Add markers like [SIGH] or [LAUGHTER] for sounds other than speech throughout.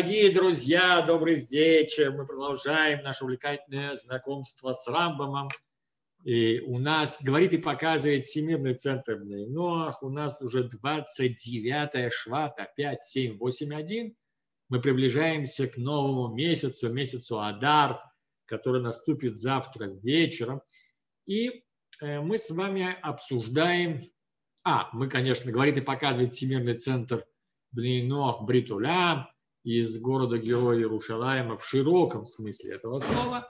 Дорогие друзья, добрый вечер. Мы продолжаем наше увлекательное знакомство с Рамбамом. И у нас говорит и показывает Всемирный центр Нойнох. У нас уже 29 швата, 5, 7, 8, 1. Мы приближаемся к новому месяцу, месяцу Адар, который наступит завтра вечером. И э, мы с вами обсуждаем... А, мы, конечно, говорит и показывает Всемирный центр Блинох Бритуля из города-героя Иерушалаема в широком смысле этого слова.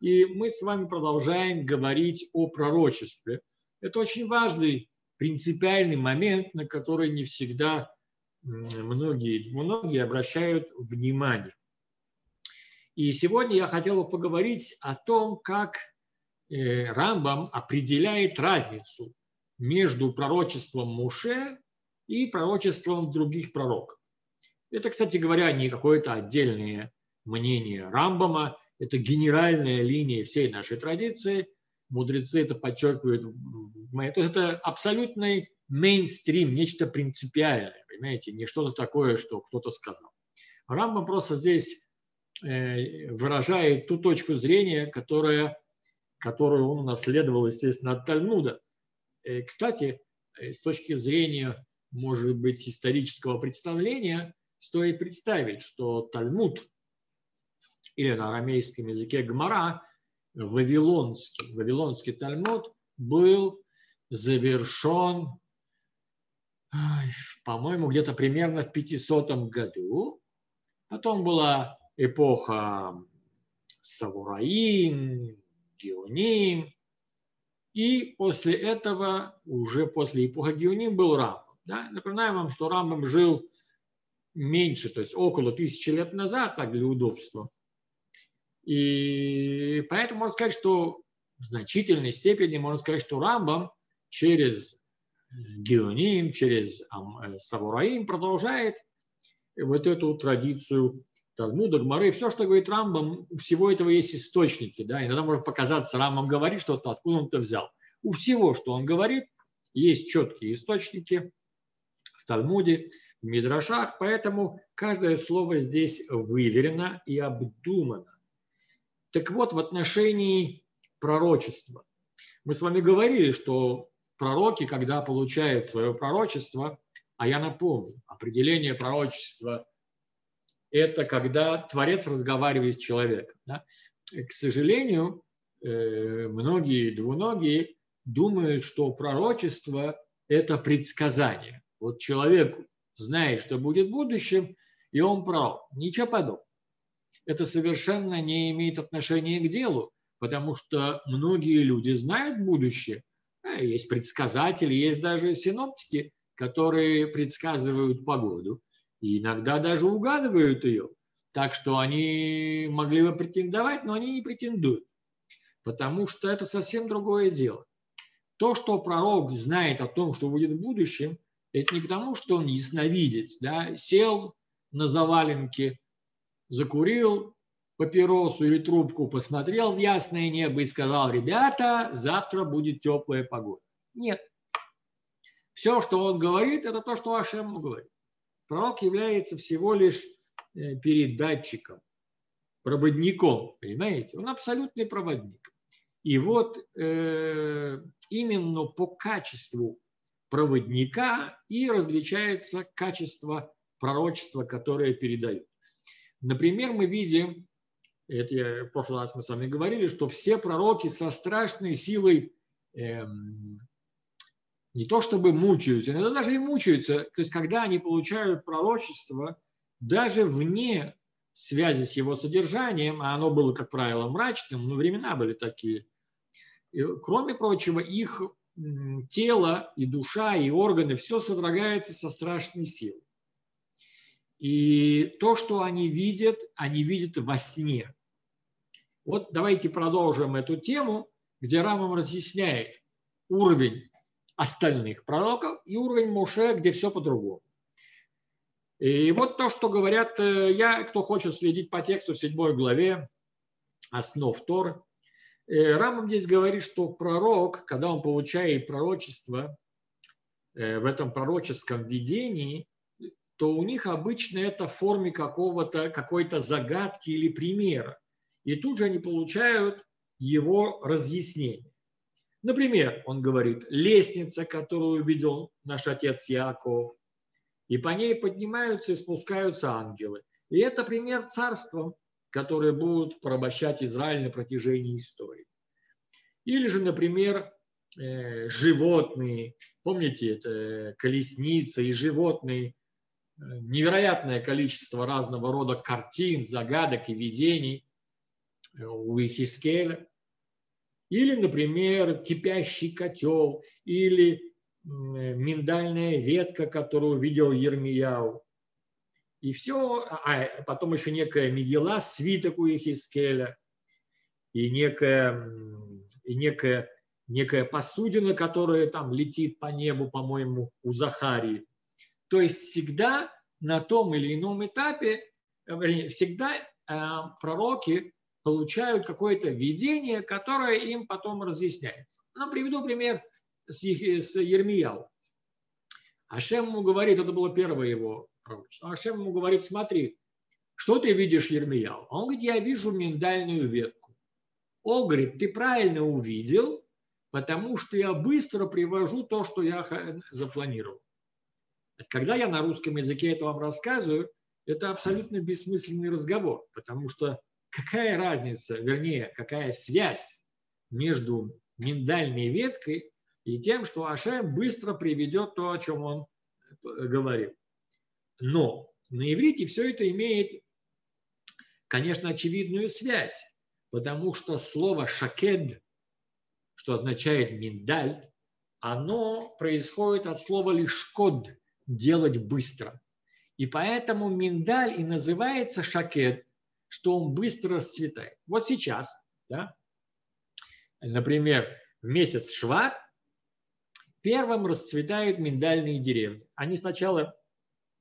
И мы с вами продолжаем говорить о пророчестве. Это очень важный принципиальный момент, на который не всегда многие, многие обращают внимание. И сегодня я хотел бы поговорить о том, как э, Рамбам определяет разницу между пророчеством Муше и пророчеством других пророков. Это, кстати говоря, не какое-то отдельное мнение Рамбама, это генеральная линия всей нашей традиции. Мудрецы это подчеркивают. То есть это абсолютный мейнстрим, нечто принципиальное, понимаете, не что-то такое, что кто-то сказал. Рамбам просто здесь э, выражает ту точку зрения, которая, которую он унаследовал, естественно, от Тальмуда. Э, кстати, э, с точки зрения может быть, исторического представления, стоит представить, что Талмуд или на арамейском языке Гмара, вавилонский, вавилонский Талмуд был завершен, по-моему, где-то примерно в 500 году. Потом была эпоха Савураим, Геоним, и после этого, уже после эпохи Геоним был Рам. Да? Напоминаю вам, что Рамбам жил меньше, то есть около тысячи лет назад, так для удобства. И поэтому можно сказать, что в значительной степени можно сказать, что Рамбам через Геоним, через э, Савураим продолжает вот эту традицию Талмуда, Гмары. Все, что говорит Рамбам, у всего этого есть источники. Да? Иногда может показаться, Рамбам говорит что-то, откуда он это взял. У всего, что он говорит, есть четкие источники. Талмуде, в Мидрашах, поэтому каждое слово здесь выверено и обдумано. Так вот, в отношении пророчества. Мы с вами говорили, что пророки, когда получают свое пророчество, а я напомню, определение пророчества – это когда Творец разговаривает с человеком. Да? К сожалению, э, многие двуногие думают, что пророчество – это предсказание. Вот человек знает, что будет в будущем, и он прав. Ничего подобного. Это совершенно не имеет отношения к делу, потому что многие люди знают будущее. Есть предсказатели, есть даже синоптики, которые предсказывают погоду. И иногда даже угадывают ее. Так что они могли бы претендовать, но они не претендуют. Потому что это совсем другое дело. То, что пророк знает о том, что будет в будущем, это не потому, что он ясновидец, да, сел на заваленке, закурил папиросу или трубку, посмотрел в ясное небо и сказал, ребята, завтра будет теплая погода. Нет. Все, что он говорит, это то, что Ашем говорит. Пророк является всего лишь э, передатчиком, проводником, понимаете? Он абсолютный проводник. И вот э, именно по качеству проводника и различается качество пророчества, которое передают. Например, мы видим, это я, в прошлый раз мы с вами говорили, что все пророки со страшной силой эм, не то чтобы мучаются, иногда даже и мучаются. То есть, когда они получают пророчество, даже вне связи с его содержанием, а оно было, как правило, мрачным, но времена были такие, и, кроме прочего, их тело и душа, и органы, все содрогается со страшной силой. И то, что они видят, они видят во сне. Вот давайте продолжим эту тему, где Рамам разъясняет уровень остальных пророков и уровень Моше, где все по-другому. И вот то, что говорят, э, я, кто хочет следить по тексту в седьмой главе основ Торы, Рамам здесь говорит, что пророк, когда он получает пророчество, э, в этом пророческом видении, то у них обычно это в форме какого-то, какой-то загадки или примера. И тут же они получают его разъяснение. Например, он говорит, лестница, которую увидел наш отец Яков, и по ней поднимаются и спускаются ангелы. И это пример царства, которые будут порабощать Израиль на протяжении истории. Или же, например, э, животные. Помните, это колесницы и животные. Э, невероятное количество разного рода картин, загадок и видений э, у Ихискеля. Или, например, кипящий котел, или миндальная ветка, которую увидел Ермияу. И все, а потом еще некая Мигела, свиток у Ихискеля, и некая, и некая, некая посудина, которая там летит по небу, по-моему, у Захарии. То есть всегда на том или ином этапе, всегда э, пророки получают какое-то видение, которое им потом разъясняется. Ну, приведу пример с Ермияу. Ашем ему говорит, это было первое его пророчество. Ашем ему говорит, смотри, что ты видишь, Ермияу? Он говорит, я вижу миндальную ветку. О, говорит, ты правильно увидел, потому что я быстро привожу то, что я запланировал. Когда я на русском языке это вам рассказываю, это абсолютно бессмысленный разговор, потому что какая разница, вернее, какая связь между миндальной веткой и тем, что Ашем быстро приведет то, о чем он говорил. Но на иврите все это имеет, конечно, очевидную связь, потому что слово «шакед», что означает «миндаль», оно происходит от слова «лишкод» – «делать быстро». И поэтому миндаль и называется шакед, что он быстро расцветает. Вот сейчас, да, например, в месяц Шват первым расцветают миндальные деревья. Они сначала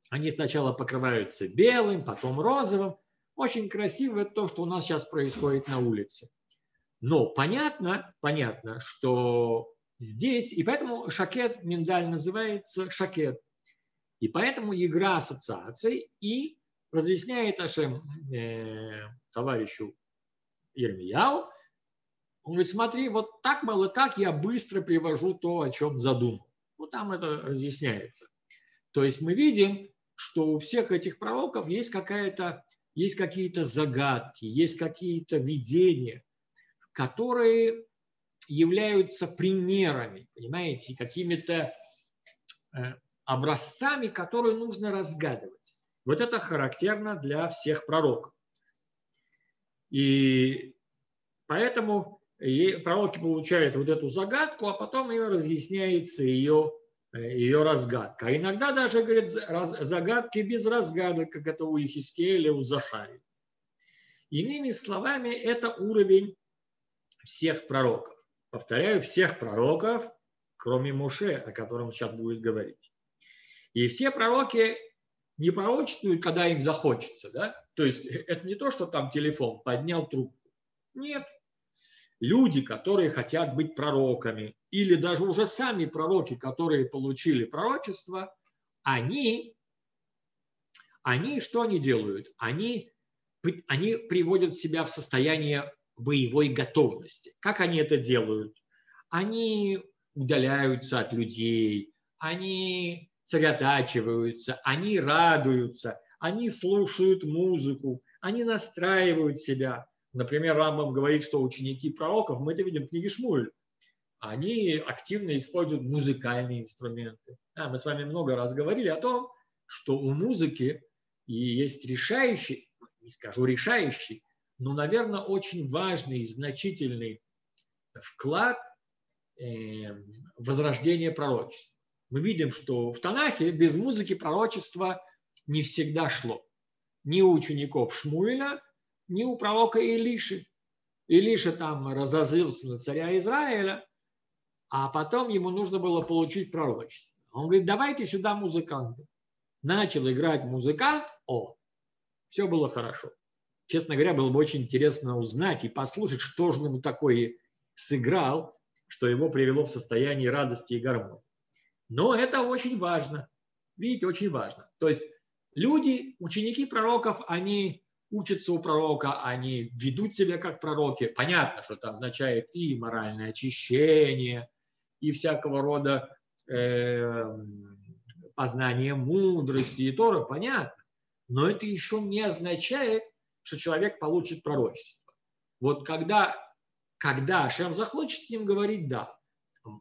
они сначала покрываются белым, потом розовым. Очень красиво то, что у нас сейчас происходит на улице. Но понятно, понятно, что здесь, и поэтому шакет миндаль называется шакет. И поэтому игра ассоциаций и разъясняет Ашем э, товарищу Ермияу, он говорит, смотри, вот так, мало так я быстро привожу то, о чем задумал. Вот там это разъясняется. То есть мы видим, что у всех этих пророков есть какая-то есть какие-то загадки, есть какие-то видения, которые являются примерами, понимаете, какими-то э, образцами, которые нужно разгадывать. Вот это характерно для всех пророков. И поэтому пророки получают вот эту загадку, а потом им разъясняется ее ее разгадка. А иногда даже, говорит, загадки без разгадок, как это у Ихискеля, у Захари. Иными словами, это уровень всех пророков. Повторяю, всех пророков, кроме Муше, о котором сейчас будет говорить. И все пророки не пророчествуют, когда им захочется. Да? То есть это не то, что там телефон поднял трубку. Нет, люди, которые хотят быть пророками, или даже уже сами пророки, которые получили пророчество, они, они что они делают? Они, они приводят себя в состояние боевой готовности. Как они это делают? Они удаляются от людей, они сосредотачиваются, они радуются, они слушают музыку, они настраивают себя – Например, Рамбам говорит, что ученики пророков, мы это видим в книге Шмуль, они активно используют музыкальные инструменты. А, мы с вами много раз говорили о том, что у музыки и есть решающий, не скажу решающий, но, наверное, очень важный и значительный вклад э, возрождения пророчества. Мы видим, что в Танахе без музыки пророчество не всегда шло. Ни у учеников Шмуэля, ни у пророка Илиши. Илиша там разозлился на царя Израиля, а потом ему нужно было получить пророчество. Он говорит, давайте сюда музыканта. Начал играть музыкант, о, все было хорошо. Честно говоря, было бы очень интересно узнать и послушать, что же ему такое сыграл, что его привело в состояние радости и гармонии. Но это очень важно. Видите, очень важно. То есть люди, ученики пророков, они учатся у пророка, они ведут себя как пророки. Понятно, что это означает и моральное очищение, и всякого рода э, познание мудрости и Тора, понятно. Но это еще не означает, что человек получит пророчество. Вот когда, когда Ашем захочет с ним говорить, да.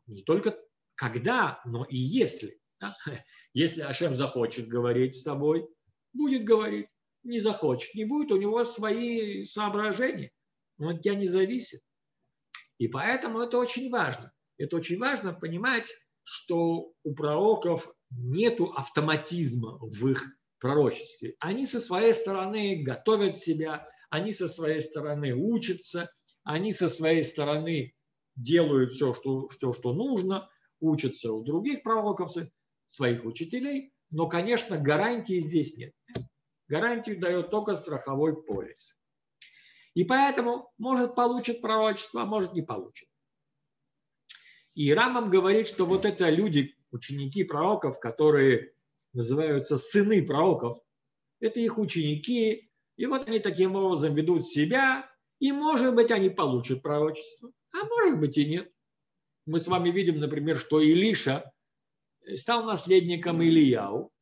Не только когда, но и если. Да? [LAUGHS] Если Ашем захочет говорить с тобой, будет говорить. Не захочет, не будет, у него свои соображения. Он от тебя не зависит. И поэтому это очень важно. Это очень важно понимать, что у пророков нет автоматизма в их пророчестве. Они со своей стороны готовят себя, они со своей стороны учатся, они со своей стороны делают все, что, все, что нужно, учатся у других пророков, своих учителей, но, конечно, гарантии здесь нет. Гарантию дает только страховой полис. И поэтому, может, получит пророчество, а может, не получит. И Рамам говорит, что вот это люди, ученики пророков, которые называются сыны пророков, это их ученики, и вот они таким образом ведут себя, и, может быть, они получат пророчество, а может быть и нет. Мы с вами видим, например, что Илиша стал наследником Ильяу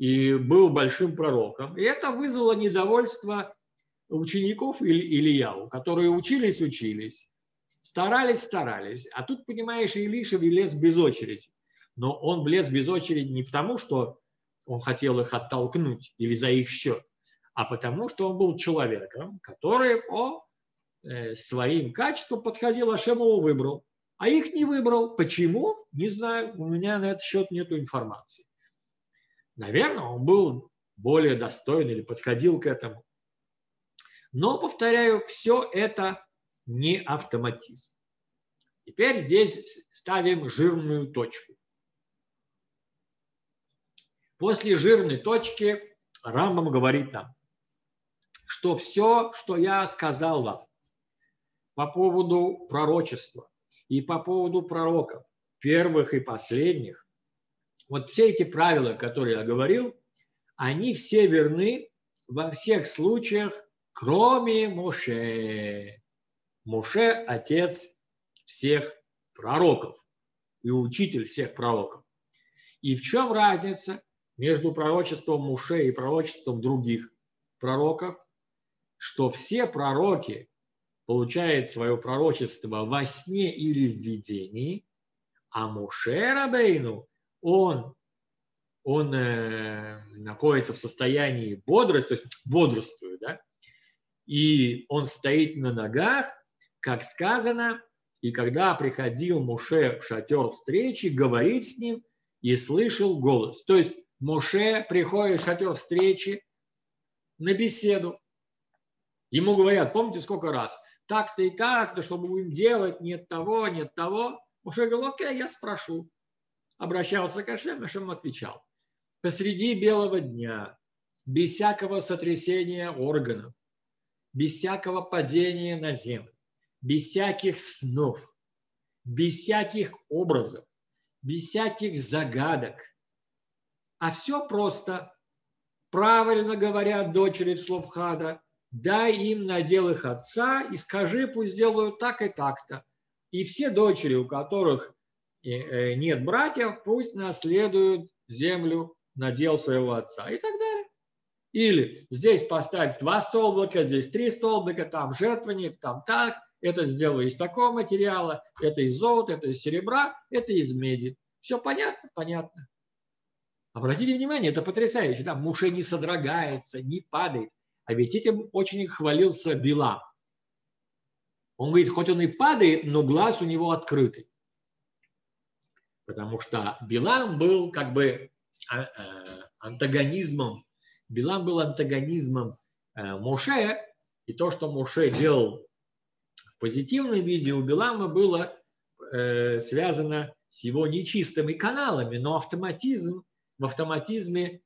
и был большим пророком. И это вызвало недовольство учеников Ильяу, которые учились, учились, старались, старались. А тут, понимаешь, Илиша влез без очереди. Но он влез без очереди не потому, что он хотел их оттолкнуть или за их счет, а потому что он был человеком, который по э, своим качествам подходил, а Шем выбрал. А их не выбрал. Почему? Не знаю. У меня на этот счет нет информации. Наверное, он был более достоин или подходил к этому. Но, повторяю, все это не автоматизм. Теперь здесь ставим жирную точку. После жирной точки Рамбам говорит нам, что все, что я сказал вам по поводу пророчества и по поводу пророков, первых и последних, вот все эти правила, которые я говорил, они все верны во всех случаях, кроме Моше. Моше – отец всех пророков и учитель всех пророков. И в чем разница между пророчеством Муше и пророчеством других пророков? Что все пророки получают свое пророчество во сне или в видении, а Муше Рабейну, он, он э, находится в состоянии бодрости, то есть бодрствует, да? и он стоит на ногах, как сказано, и когда приходил Муше в шатер встречи, говорит с ним и слышал голос. То есть Муше приходит в шатер встречи на беседу. Ему говорят, помните сколько раз, так-то и так-то, что мы будем делать, нет того, нет того. Муше говорил, окей, я спрошу. Обращался к Ашем, Ашем отвечал. Посреди белого дня, без всякого сотрясения органов, без всякого падения на землю, без всяких снов, без всяких образов, без всяких загадок. А все просто. Правильно говорят дочери Слобхада, дай им надел их отца и скажи, пусть делают так и так-то. И все дочери, у которых нет братьев, пусть наследуют землю надел своего отца и так далее. Или здесь поставить два столбика, здесь три столбика, там жертвенник, там так – это сделано из такого материала, это из золота, это из серебра, это из меди. Все понятно? Понятно. Обратите внимание, это потрясающе. Да? Муше не содрогается, не падает. А ведь этим очень хвалился Билам. Он говорит, хоть он и падает, но глаз у него открытый. Потому что Билам был как бы а, э, антагонизмом. Билам был антагонизмом э, Моше. И то, что Моше делал позитивном виде у Билама было э, связано с его нечистыми каналами, но автоматизм, в автоматизме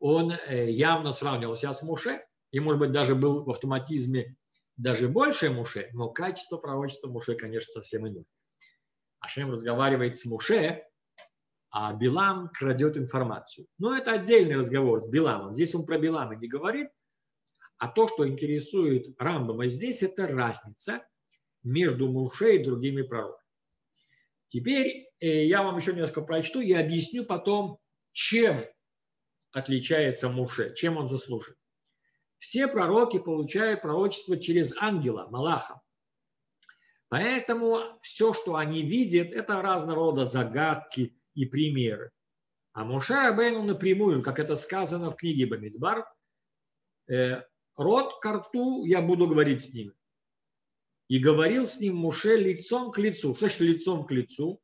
он явно сравнивался с Муше, и, может быть, даже был в автоматизме даже больше Муше, но качество пророчества Муше, конечно, совсем иное. Ашем разговаривает с Муше, а Билам крадет информацию. Но это отдельный разговор с Биламом. Здесь он про Билама не говорит, а то, что интересует Рамбама здесь, это разница между Муше и другими пророками. Теперь э, я вам еще немножко прочту и объясню потом, чем отличается Муше, чем он заслужен. Все пророки получают пророчество через ангела, Малаха. Поэтому все, что они видят, это разного рода загадки и примеры. А Муше Абейну напрямую, как это сказано в книге Бамидбар, э, рот к рту я буду говорить с ним. И говорил с ним Муше лицом к лицу. Что значит лицом к лицу?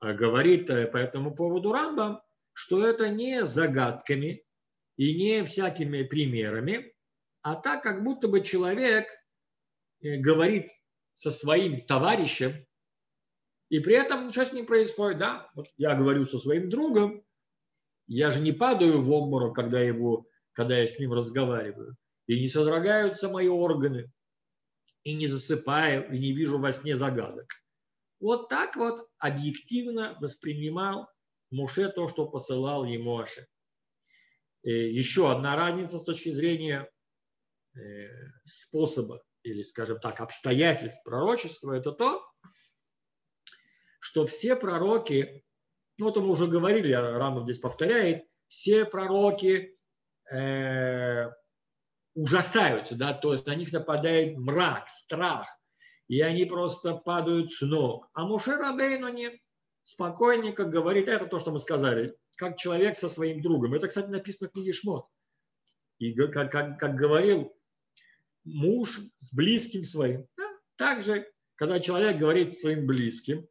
А говорит по этому поводу Рамбам, что это не загадками и не всякими примерами, а так, как будто бы человек э, говорит со своим товарищем, и при этом ничего с ним происходит. Да, вот я говорю со своим другом, я же не падаю в обморок, когда, его, когда я с ним разговариваю, и не содрогаются мои органы, и не засыпаю, и не вижу во сне загадок. Вот так вот объективно воспринимал Муше то, что посылал ему Аше. И еще одна разница с точки зрения э, способа или, скажем так, обстоятельств пророчества, это то, что все пророки, ну вот мы уже говорили, Рамов здесь повторяет, все пророки э, ужасаются, да, то есть на них нападает мрак, страх, и они просто падают с ног. А Муше Рабейну спокойненько говорит, это то, что мы сказали, как человек со своим другом. Это, кстати, написано в книге Шмот. И как, как, как говорил муж с близким своим. Также, когда человек говорит своим близким,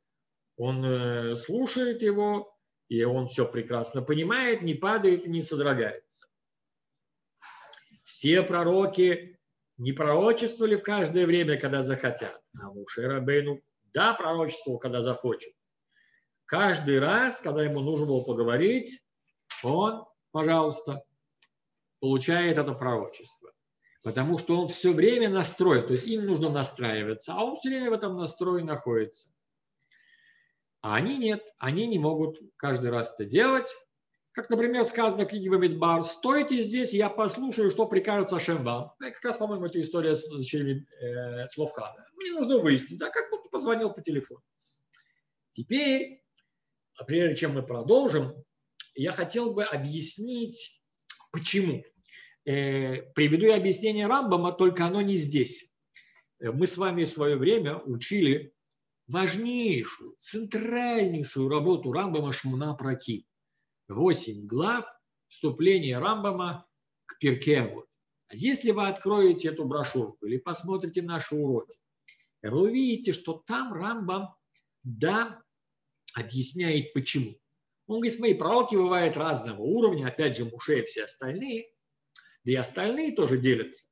он э, слушает его, и он все прекрасно понимает, не падает не содрогается. Все пророки не пророчествовали в каждое время, когда захотят. А Муше Рабейну да, пророчествовал, когда захочет каждый раз, когда ему нужно было поговорить, он, пожалуйста, получает это пророчество. Потому что он все время настроен, то есть им нужно настраиваться, а он все время в этом настрое находится. А они нет, они не могут каждый раз это делать. Как, например, сказано в книге Бамидбар, «Стойте здесь, я послушаю, что прикажет Сашем вам». Как раз, по-моему, это история с дочерями э, Словхана. Мне нужно выяснить, да, как будто позвонил по телефону. Теперь а прежде чем мы продолжим, я хотел бы объяснить, почему. Э, приведу я объяснение Рамбама, только оно не здесь. Э, мы с вами в свое время учили важнейшую, центральнейшую работу Рамбама Шмуна Праки. Восемь глав вступления Рамбама к Перкеву. А если вы откроете эту брошюрку или посмотрите наши уроки, вы увидите, что там Рамбам, да, объясняет почему. Он говорит, смотри, пророки бывают разного уровня, опять же, Муше и все остальные, да и остальные тоже делятся.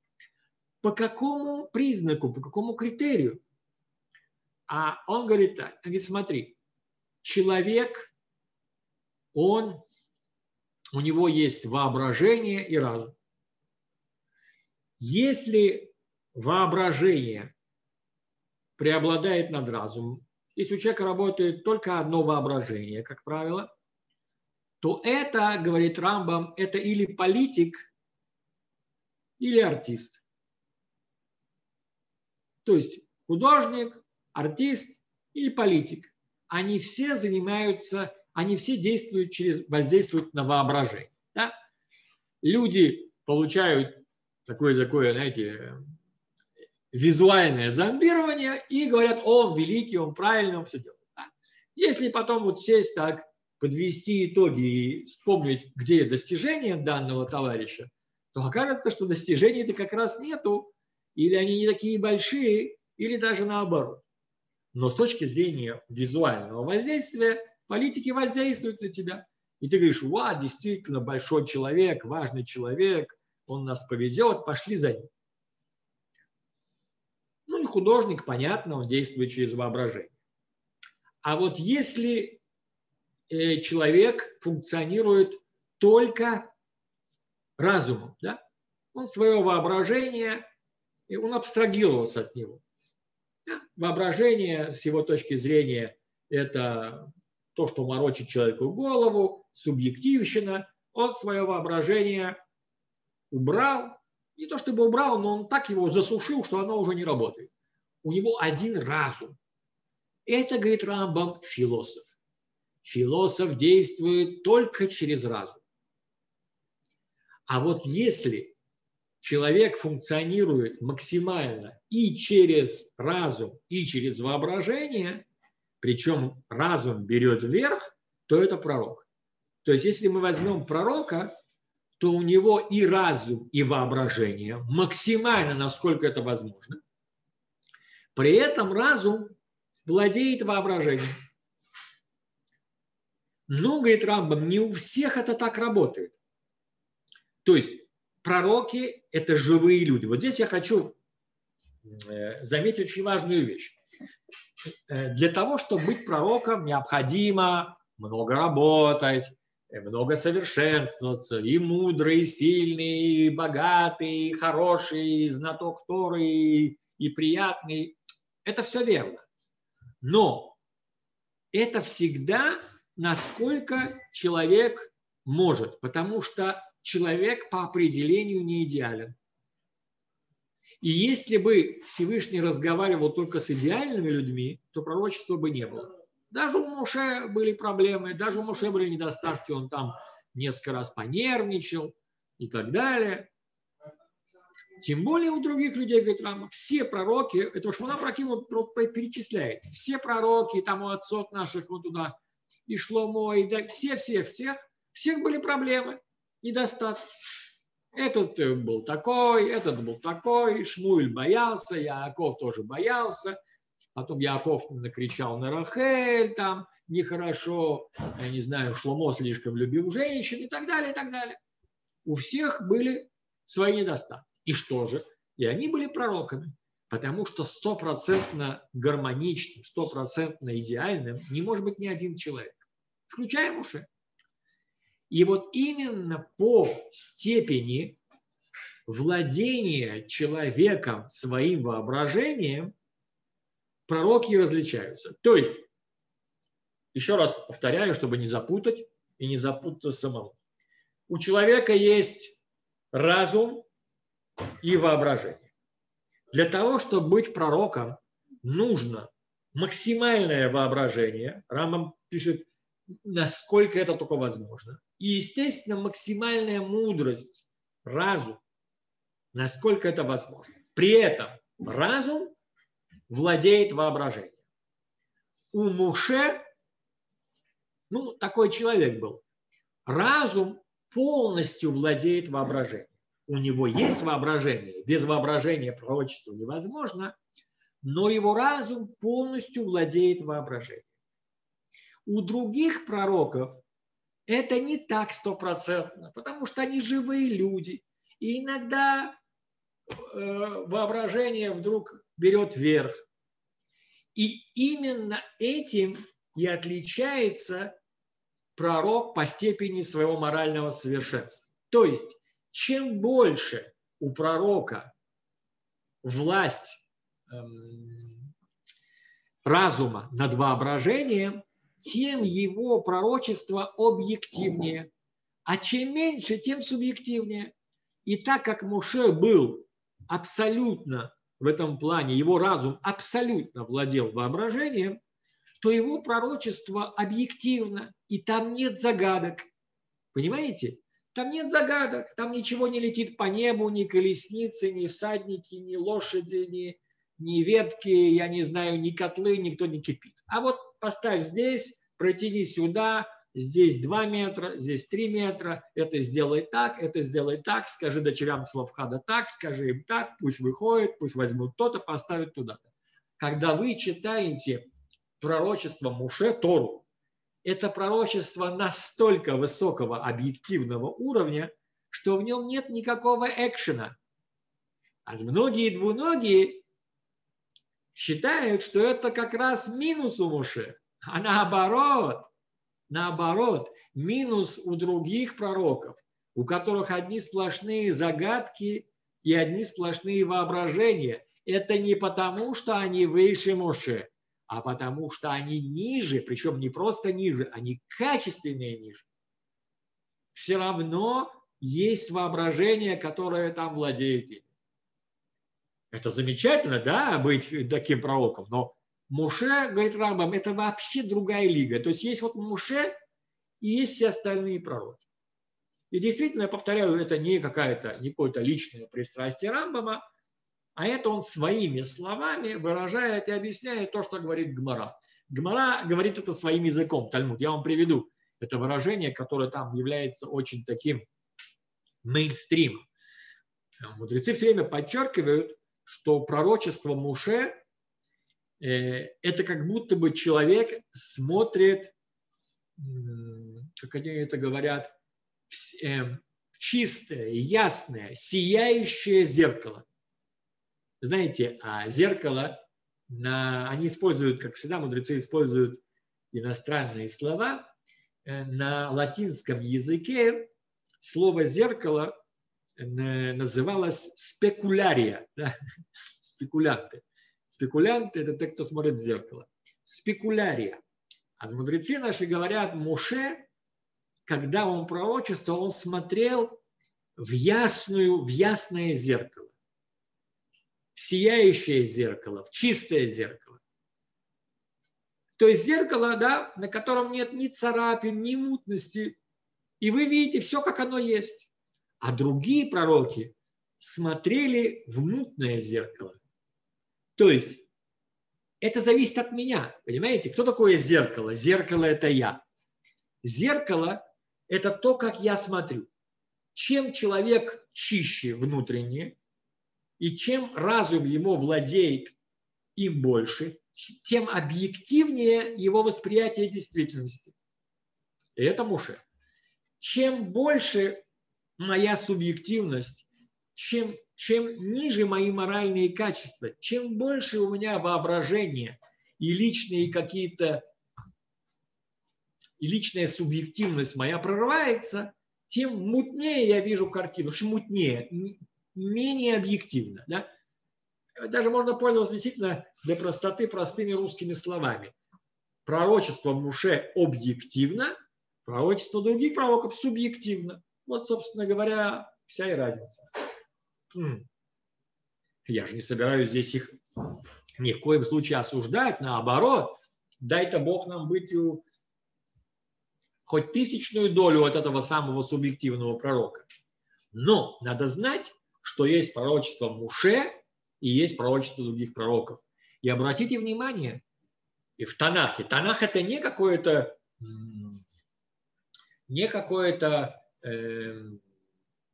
По какому признаку, по какому критерию? А он говорит так, он говорит, смотри, человек, он, у него есть воображение и разум. Если воображение преобладает над разумом, если у человека работает только одно воображение, как правило, то это, говорит Рамбам, это или политик, или артист. То есть художник, артист или политик. Они все занимаются, они все действуют через, воздействуют на воображение. Да? Люди получают такое-такое, знаете, визуальное зомбирование и говорят, он великий, он правильный, он все делает. Да? Если потом вот сесть так, подвести итоги и вспомнить, где достижения данного товарища, то окажется, что достижений-то как раз нету, или они не такие большие, или даже наоборот. Но с точки зрения визуального воздействия, политики воздействуют на тебя. И ты говоришь, ва, действительно большой человек, важный человек, он нас поведет, пошли за ним. Ну и художник, понятно, он действует через воображение. А вот если э, человек функционирует только разумом, да, он свое воображение, и он абстрагировался от него. Да, воображение, с его точки зрения, это то, что морочит человеку голову, субъективщина, он свое воображение убрал, не то чтобы убрал, но он так его засушил, что оно уже не работает. У него один разум. Это, говорит Рамбам, философ. Философ действует только через разум. А вот если человек функционирует максимально и через разум, и через воображение, причем разум берет вверх, то это пророк. То есть если мы возьмем пророка, то у него и разум, и воображение максимально, насколько это возможно. При этом разум владеет воображением. Но, говорит Рамбам, не у всех это так работает. То есть пророки – это живые люди. Вот здесь я хочу э, заметить очень важную вещь. Э, для того, чтобы быть пророком, необходимо много работать, много совершенствоваться, и мудрый, и сильный, и богатый, и хороший, и знаток Торы, и, и приятный. Это все верно. Но это всегда насколько человек может, потому что человек по определению не идеален. И если бы Всевышний разговаривал только с идеальными людьми, то пророчества бы не было. Даже у Муше были проблемы, даже у Муше были недостатки, он там несколько раз понервничал и так далее. Тем более у других людей, говорит Рама, все пророки, это Шмана Праким перечисляет, все пророки, там у отцов наших вот туда, и Шломо, и да, все, все, всех, всех были проблемы, недостатки. Этот был такой, этот был такой, Шмуэль боялся, Яков тоже боялся, потом Яков накричал на Рахель, там нехорошо, я не знаю, Шломо слишком любил женщин и так далее, и так далее. У всех были свои недостатки. И что же? И они были пророками, потому что стопроцентно гармоничным, стопроцентно идеальным не может быть ни один человек, включая Муше. И вот именно по степени владения человеком своим воображением пророки различаются. То есть, еще раз повторяю, чтобы не запутать и не запутаться самому. У человека есть разум и воображение. Для того, чтобы быть пророком, нужно максимальное воображение. Рамам пишет, насколько это только возможно. И, естественно, максимальная мудрость, разум, насколько это возможно. При этом разум владеет воображением. У Муше, ну, такой человек был, разум полностью владеет воображением. У него есть воображение, без воображения пророчество невозможно, но его разум полностью владеет воображением. У других пророков это не так стопроцентно, потому что они живые люди. И иногда э, воображение вдруг берет верх. И именно этим и отличается пророк по степени своего морального совершенства. То есть, чем больше у пророка власть эм, разума над воображением, тем его пророчество объективнее. А чем меньше, тем субъективнее. И так как Муше был абсолютно в этом плане, его разум абсолютно владел воображением, то его пророчество объективно, и там нет загадок. Понимаете? Там нет загадок, там ничего не летит по небу, ни колесницы, ни всадники, ни лошади, ни, ни ветки, я не знаю, ни котлы, никто не кипит. А вот поставь здесь, протяни сюда, здесь 2 метра, здесь 3 метра, это сделай так, это сделай так, скажи дочерям Славхада так, скажи им так, пусть выходит, пусть возьмут то-то, поставят туда-то. Когда вы читаете пророчество Муше, Тору, это пророчество настолько высокого объективного уровня, что в нем нет никакого экшена. А многие двуногие считают, что это как раз минус у Муше. А наоборот, наоборот, минус у других пророков, у которых одни сплошные загадки и одни сплошные воображения. Это не потому, что они выше Муше, а потому что они ниже, причем не просто ниже, они качественнее ниже. Все равно есть воображение, которое там владеет ими. Это замечательно, да, быть таким пророком, но Муше, говорит Рамбам, это вообще другая лига. То есть есть вот Муше и есть все остальные пророки. И действительно, я повторяю, это не какая-то, не какое-то личное пристрастие Рамбама, а это он своими словами выражает и объясняет то, что говорит Гмара. Гмара говорит это своим языком, Тальмуд. Я вам приведу это выражение, которое там является очень таким мейнстримом. Мудрецы все время подчеркивают, что пророчество Муше э, – это как будто бы человек смотрит, как они это говорят, в э, чистое, ясное, сияющее зеркало – знаете, а зеркало, на, они используют, как всегда, мудрецы используют иностранные слова. Э, на латинском языке слово «зеркало» называлось спекулярия, да? спекулянты. Спекулянты – это те, кто смотрит в зеркало. Спекулярия. А мудрецы наши говорят, Муше, когда он пророчествовал, он смотрел в, ясную, в ясное зеркало в сияющее зеркало, в чистое зеркало. То есть зеркало, да, на котором нет ни царапин, ни мутности. И вы видите все, как оно есть. А другие пророки смотрели в мутное зеркало. То есть это зависит от меня. Понимаете, кто такое зеркало? Зеркало – это я. Зеркало – это то, как я смотрю. Чем человек чище внутренне, и чем разум ему владеет им больше, тем объективнее его восприятие действительности. И это Муше. Чем больше моя субъективность, чем, чем ниже мои моральные качества, чем больше у меня воображение и личные какие-то и личная субъективность моя прорывается, тем мутнее я вижу картину. Что мутнее? менее объективно. Да? Даже можно пользоваться действительно для простоты простыми русскими словами. Пророчество Муше объективно, пророчество других пророков субъективно. Вот, собственно говоря, вся и разница. Я же не собираюсь здесь их ни в коем случае осуждать, наоборот, дай-то Бог нам быть у хоть тысячную долю от этого самого субъективного пророка. Но надо знать, что есть пророчество Муше и есть пророчество других пророков. И обратите внимание, и в Танахе. Танах это не какое-то не какое-то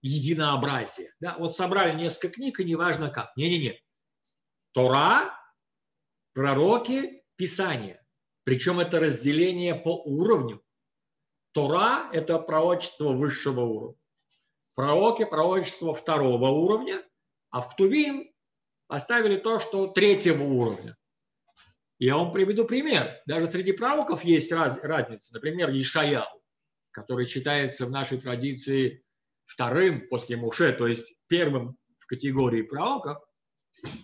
единообразие. Да? Вот собрали несколько книг, и неважно как. Не-не-не. Тора, пророки, Писание. Причем это разделение по уровню. Тора – это пророчество высшего уровня пророки пророчество второго уровня, а в Ктувим поставили то, что третьего уровня. Я вам приведу пример. Даже среди пророков есть раз, разница. Например, Ишаял, который считается в нашей традиции вторым после Муше, то есть первым в категории пророков,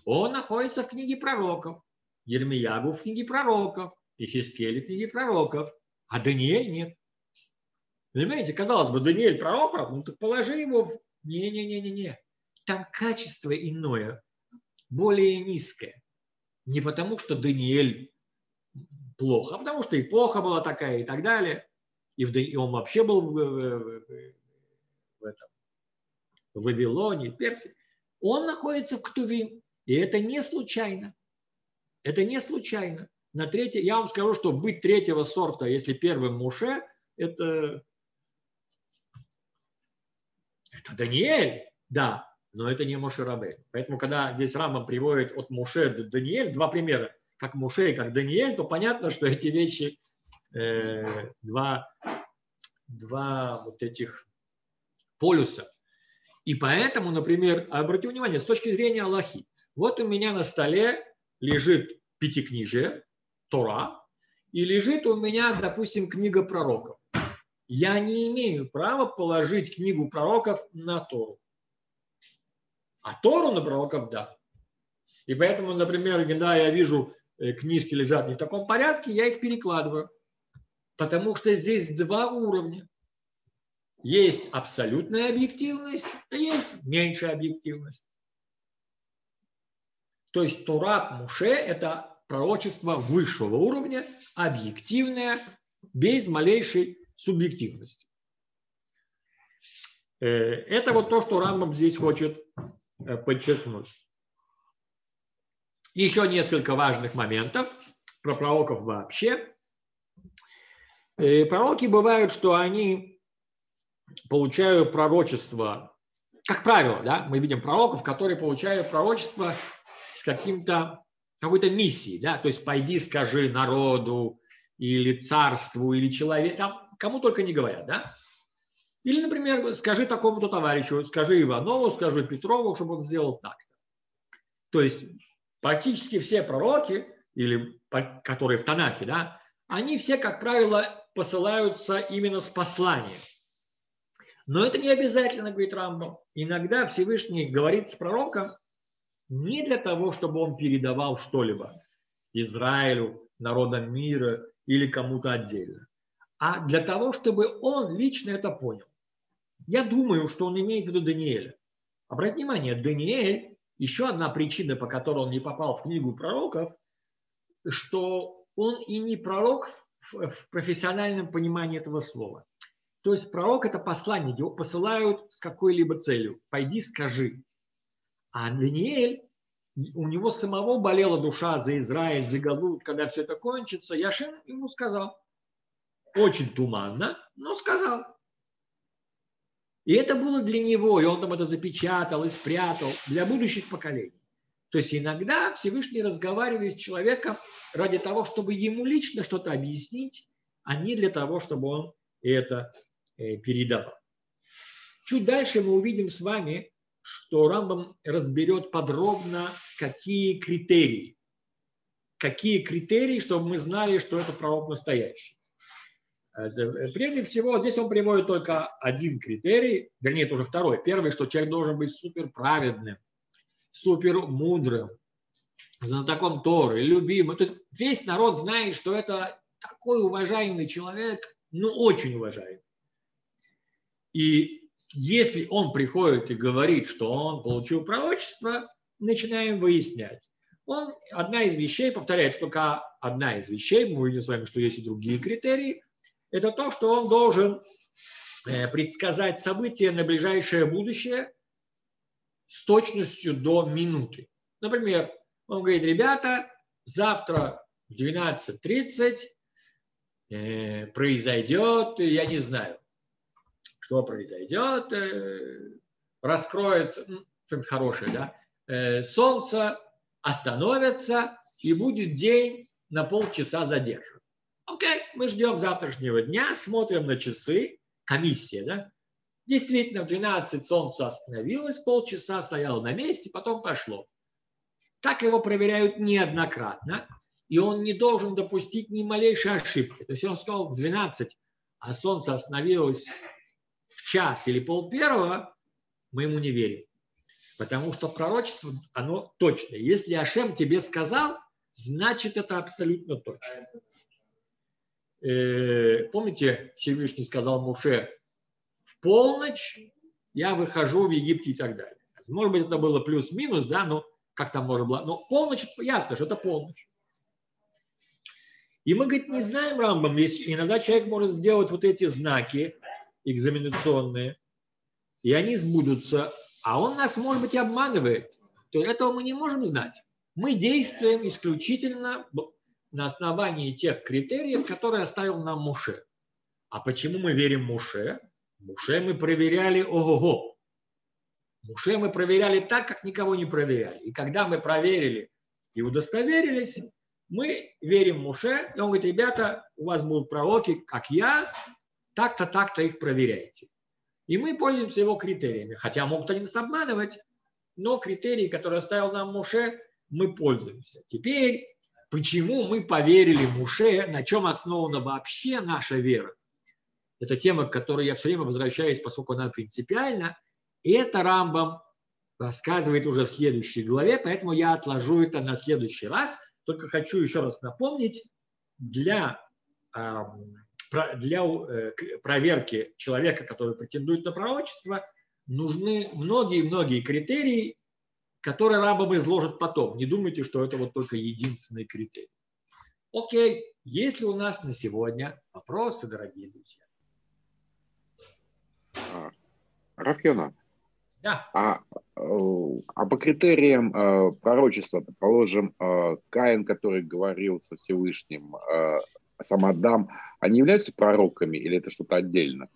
он находится в книге пророков. Ермиягу в книге пророков, Ихискель в книге пророков, а Даниэль нет. Понимаете, казалось бы, Даниэль пророк, ну так положи его в... Не-не-не-не-не. Там качество иное, более низкое. Не потому, что Даниэль плохо, а потому что эпоха была такая и так далее. И, он вообще был в, в, в, этом, в Вавилоне, Персии. Он находится в Ктувим. И это не случайно. Это не случайно. На третье, я вам скажу, что быть третьего сорта, если первым Муше, это это Даниэль, да, но это не Моше Рабе. Поэтому, когда здесь Рамбам приводит от Моше до Даниэль, два примера, как Моше и как Даниэль, то понятно, что эти вещи, э, два, два вот этих полюса. И поэтому, например, обратите внимание, с точки зрения Аллахи, вот у меня на столе лежит пятикнижие, Тора, и лежит у меня, допустим, книга пророков я не имею права положить книгу пророков на Тору. А Тору на пророков – да. И поэтому, например, когда я вижу э, книжки лежат не в таком порядке, я их перекладываю. Потому что здесь два уровня. Есть абсолютная объективность, а есть меньшая объективность. То есть Турат Муше – это пророчество высшего уровня, объективное, без малейшей субъективности. Э, это вот то, что Рамбам здесь хочет э, подчеркнуть. Еще несколько важных моментов про пророков вообще. Э, пророки бывают, что они получают пророчество, как правило, да, мы видим пророков, которые получают пророчество с каким-то какой-то миссией, да, то есть пойди скажи народу или царству или человеку, кому только не говорят, да. Или, например, скажи такому-то товарищу, скажи Иванову, скажи Петрову, чтобы он сделал так. То есть практически все пророки, или которые в Танахе, да, они все, как правило, посылаются именно с посланием. Но это не обязательно, говорит Рамбо. Иногда Всевышний говорит с пророком не для того, чтобы он передавал что-либо Израилю, народам мира или кому-то отдельно, а для того, чтобы он лично это понял. Я думаю, что он имеет в виду Даниэля. Обратите внимание, Даниэль, еще одна причина, по которой он не попал в книгу пророков, что он и не пророк в профессиональном понимании этого слова. То есть пророк – это посланник, его посылают с какой-либо целью. Пойди, скажи. А Даниэль, у него самого болела душа за Израиль, за Галут, когда все это кончится. Яшин ему сказал. Очень туманно, но сказал. И это было для него, и он там это запечатал и спрятал для будущих поколений. То есть иногда Всевышний разговаривает с человеком ради того, чтобы ему лично что-то объяснить, а не для того, чтобы он это э, передавал. Чуть дальше мы увидим с вами, что Рамбам разберет подробно, какие критерии. Какие критерии, чтобы мы знали, что это пророк настоящий. Э, прежде всего, здесь он приводит только один критерий, вернее, это уже второй. Первый, что человек должен быть супер праведным, супер мудрым, знатоком Торы, любимым. То есть весь народ знает, что это такой уважаемый человек, ну очень уважаемый. И если он приходит и говорит, что он получил пророчество, начинаем выяснять. Он, одна из вещей, повторяет, только одна из вещей, мы увидим с вами, что есть и другие критерии, это то, что он должен э, предсказать события на ближайшее будущее с точностью до минуты. Например, он говорит, ребята, завтра в 12.30 э, произойдет, я не знаю, что произойдет, э, раскроет, ну, что-нибудь хорошее, да, э, солнце остановится и будет день на полчаса задержан. Окей, мы ждем завтрашнего дня, смотрим на часы, комиссия, да, Действительно, в 12 солнце остановилось, полчаса стояло на месте, потом пошло. Так его проверяют неоднократно, и он не должен допустить ни малейшей ошибки. То есть он сказал в 12, а солнце остановилось в час или пол первого, мы ему не верим. Потому что пророчество, оно точное. Если Ашем тебе сказал, значит это абсолютно точно. Э, помните, Всевышний сказал Муше, полночь я выхожу в Египте и так далее. Может быть, это было плюс-минус, да, но как там можно было. Но полночь, ясно, что это полночь. И мы, говорит, не знаем Рамбам, если иногда человек может сделать вот эти знаки экзаменационные, и они сбудутся, а он нас, может быть, обманывает. То этого мы не можем знать. Мы действуем исключительно на основании тех критериев, которые оставил нам Муше. А почему мы верим Муше? Муше мы проверяли ого-го. Муше мы проверяли так, как никого не проверяли. И когда мы проверили и удостоверились, мы верим Муше, и он говорит, ребята, у вас будут пророки, как я, так-то, так-то их проверяйте. И мы пользуемся его критериями. Хотя могут они нас обманывать, но критерии, которые оставил нам Муше, мы пользуемся. Теперь, почему мы поверили Муше, на чем основана вообще наша вера? Это тема, к которой я все время возвращаюсь, поскольку она принципиальна. И это Рамбам рассказывает уже в следующей главе, поэтому я отложу это на следующий раз. Только хочу еще раз напомнить, для, для э, проверки человека, который претендует на пророчество, нужны многие-многие критерии, которые рабам изложат потом. Не думайте, что это вот только единственный критерий. Окей, есть ли у нас на сегодня вопросы, дорогие друзья? А, Рафьона, да. а, э, а по критериям э, пророчества, положим, э, Каин, который говорил со Всевышним, э, сам Адам, они являются пророками или это что-то отдельно?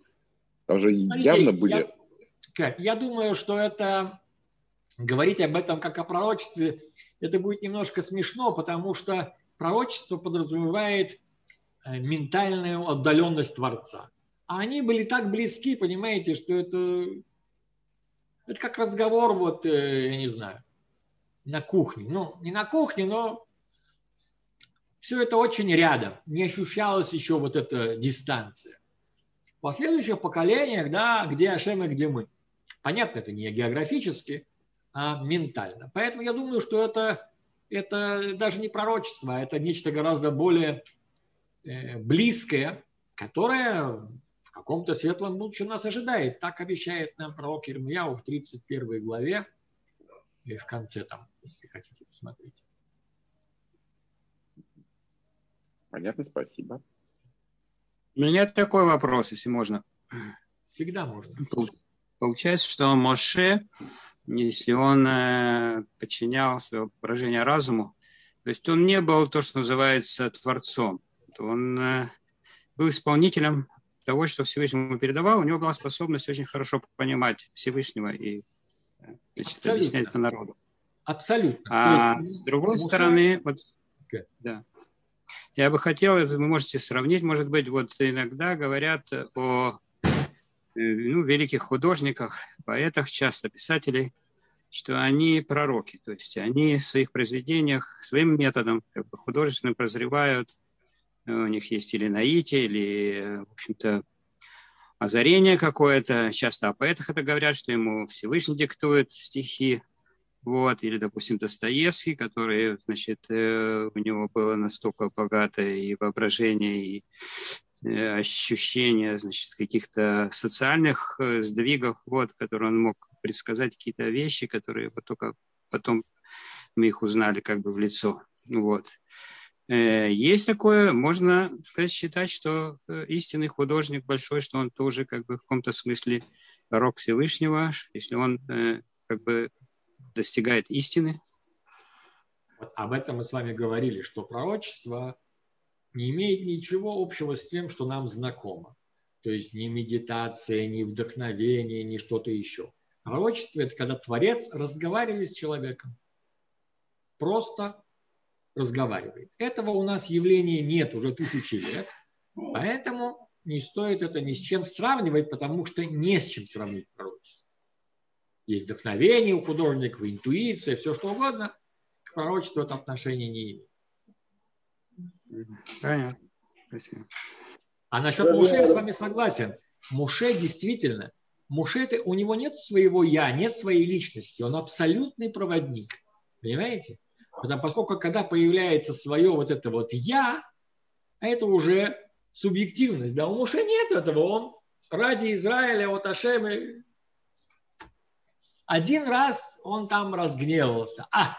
Там же Смотрите, явно были... Я, я думаю, что это говорить об этом как о пророчестве, это будет немножко смешно, потому что пророчество подразумевает э, ментальную отдаленность Творца. А они были так близки, понимаете, что это, это как разговор, вот, э, я не знаю, на кухне. Ну, не на кухне, но все это очень рядом. Не ощущалась еще вот эта дистанция. В последующих поколениях, да, где Ашем и где мы. Понятно, это не географически, а ментально. Поэтому я думаю, что это, это даже не пророчество, а это нечто гораздо более э, близкое, которое в каком-то светлом будущем нас ожидает. Так обещает нам пророк Ирмияу в 31 главе и в конце там, если хотите посмотреть. Понятно, спасибо. У меня такой вопрос, если можно. Всегда можно. Получается, что Моше, если он э, подчинял свое поражение разуму, то есть он не был то, что называется творцом. Он э, был исполнителем того, что Всевышний ему передавал, у него была способность очень хорошо понимать Всевышнего и значит, объяснять это народу. Абсолютно. А есть, с другой Муше... стороны, вот, okay. да, я бы хотел, это вы можете сравнить, может быть, вот иногда говорят о э, ну, великих художниках, поэтах, часто писателей, что они пророки, то есть они в своих произведениях своим методом как бы, художественным прозревают у них есть или наитие, или, в общем-то, озарение какое-то. Часто о поэтах это говорят, что ему Всевышний диктует стихи. Вот, или, допустим, Достоевский, который, значит, э, у него было настолько богатое и воображение, и э, ощущение, значит, каких-то социальных э, сдвигов, вот, которые он мог предсказать какие-то вещи, которые вот только потом мы их узнали как бы в лицо. Вот. Э, есть такое, можно сказать, считать, что э, истинный художник большой, что он тоже как бы в каком-то смысле рок Всевышнего, если он э, как бы достигает истины. Вот об этом мы с вами говорили, что пророчество не имеет ничего общего с тем, что нам знакомо. То есть ни медитация, ни вдохновение, ни что-то еще. Пророчество – это когда Творец разговаривает с человеком. Просто разговаривает. Этого у нас явления нет уже тысячи лет, поэтому не стоит это ни с чем сравнивать, потому что не с чем сравнить пророчество. Есть вдохновение у художников, интуиция, все что угодно. К пророчеству это отношения не имеет. Понятно. Спасибо. А насчет Муше я с вами согласен. Муше действительно, Муше это, у него нет своего я, нет своей личности. Он абсолютный проводник. Понимаете? Потому, поскольку когда появляется свое вот это вот «я», это уже субъективность. Да, у Муше нет этого. Он ради Израиля, вот Ашем, один раз он там разгневался. А,